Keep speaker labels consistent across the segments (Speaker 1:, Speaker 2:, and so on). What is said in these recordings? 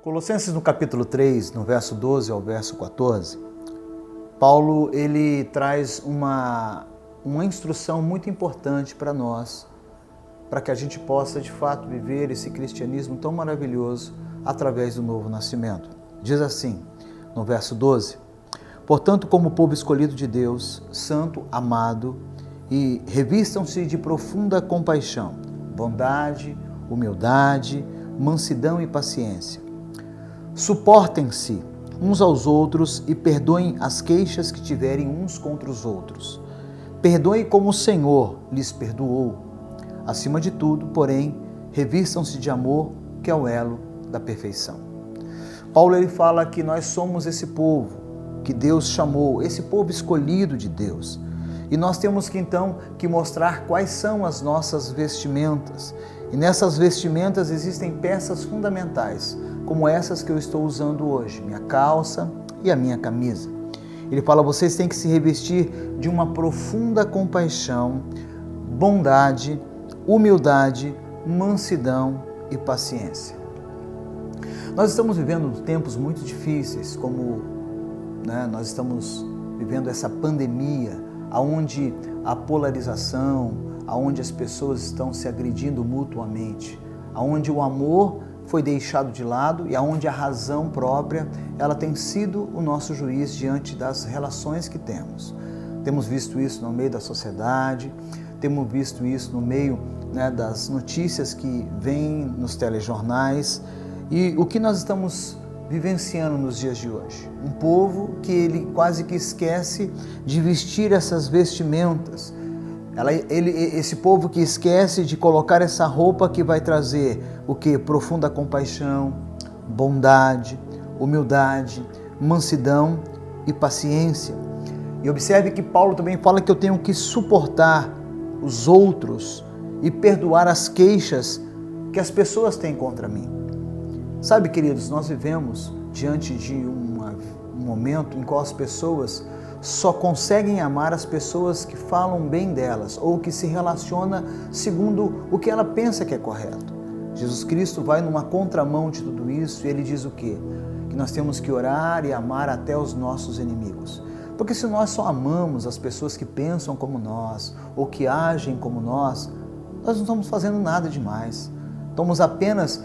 Speaker 1: Colossenses no capítulo 3, no verso 12 ao verso 14, Paulo ele traz uma, uma instrução muito importante para nós, para que a gente possa de fato viver esse cristianismo tão maravilhoso através do novo nascimento. Diz assim, no verso 12: Portanto, como povo escolhido de Deus, santo, amado, e revistam-se de profunda compaixão, bondade, humildade, mansidão e paciência Suportem-se uns aos outros e perdoem as queixas que tiverem uns contra os outros. Perdoem como o Senhor lhes perdoou. Acima de tudo, porém, revistam-se de amor, que é o elo da perfeição. Paulo ele fala que nós somos esse povo que Deus chamou, esse povo escolhido de Deus. E nós temos que então que mostrar quais são as nossas vestimentas. E nessas vestimentas existem peças fundamentais como essas que eu estou usando hoje, minha calça e a minha camisa. Ele fala: vocês têm que se revestir de uma profunda compaixão, bondade, humildade, mansidão e paciência. Nós estamos vivendo tempos muito difíceis, como né, nós estamos vivendo essa pandemia, aonde a polarização, aonde as pessoas estão se agredindo mutuamente, aonde o amor foi deixado de lado e aonde a razão própria ela tem sido o nosso juiz diante das relações que temos. Temos visto isso no meio da sociedade, temos visto isso no meio né, das notícias que vêm nos telejornais e o que nós estamos vivenciando nos dias de hoje. Um povo que ele quase que esquece de vestir essas vestimentas ela, ele, esse povo que esquece de colocar essa roupa que vai trazer o que? Profunda compaixão, bondade, humildade, mansidão e paciência. E observe que Paulo também fala que eu tenho que suportar os outros e perdoar as queixas que as pessoas têm contra mim. Sabe, queridos, nós vivemos diante de um momento em qual as pessoas só conseguem amar as pessoas que falam bem delas ou que se relaciona segundo o que ela pensa que é correto. Jesus Cristo vai numa contramão de tudo isso e ele diz o quê? Que nós temos que orar e amar até os nossos inimigos. Porque se nós só amamos as pessoas que pensam como nós ou que agem como nós, nós não estamos fazendo nada demais. Estamos apenas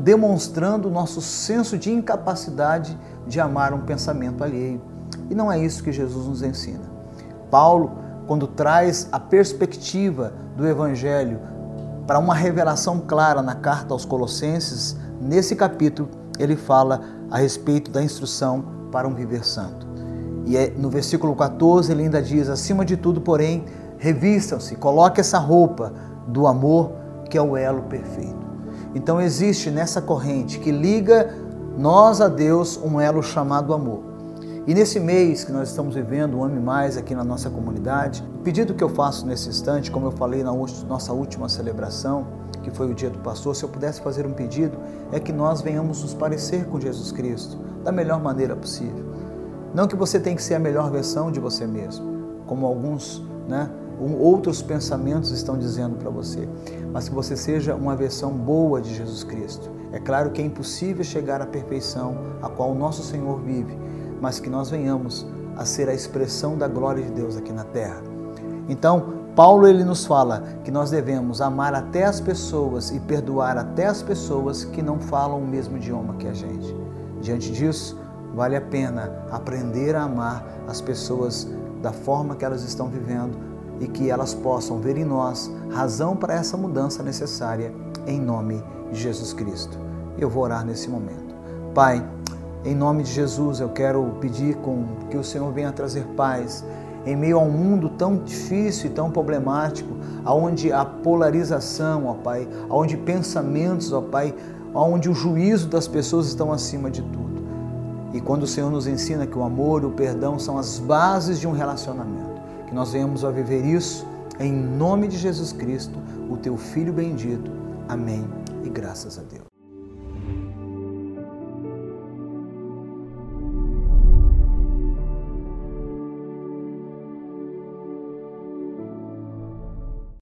Speaker 1: demonstrando o nosso senso de incapacidade de amar um pensamento alheio. E não é isso que Jesus nos ensina. Paulo, quando traz a perspectiva do Evangelho para uma revelação clara na carta aos Colossenses, nesse capítulo ele fala a respeito da instrução para um viver santo. E é, no versículo 14 ele ainda diz: acima de tudo, porém, revistam-se, coloque essa roupa do amor que é o elo perfeito. Então existe nessa corrente que liga nós a Deus um elo chamado amor. E nesse mês que nós estamos vivendo, o Ame Mais aqui na nossa comunidade, o pedido que eu faço nesse instante, como eu falei na nossa última celebração, que foi o dia do pastor, se eu pudesse fazer um pedido, é que nós venhamos nos parecer com Jesus Cristo da melhor maneira possível. Não que você tenha que ser a melhor versão de você mesmo, como alguns, né, outros pensamentos estão dizendo para você, mas que você seja uma versão boa de Jesus Cristo. É claro que é impossível chegar à perfeição a qual o nosso Senhor vive, mas que nós venhamos a ser a expressão da glória de Deus aqui na terra. Então, Paulo ele nos fala que nós devemos amar até as pessoas e perdoar até as pessoas que não falam o mesmo idioma que a gente. Diante disso, vale a pena aprender a amar as pessoas da forma que elas estão vivendo e que elas possam ver em nós razão para essa mudança necessária em nome de Jesus Cristo. Eu vou orar nesse momento. Pai, em nome de Jesus, eu quero pedir com que o Senhor venha trazer paz em meio a um mundo tão difícil e tão problemático, aonde a polarização, ó Pai, aonde pensamentos, ó Pai, aonde o juízo das pessoas estão acima de tudo. E quando o Senhor nos ensina que o amor e o perdão são as bases de um relacionamento, que nós venhamos a viver isso em nome de Jesus Cristo, o teu filho bendito. Amém. E graças a Deus.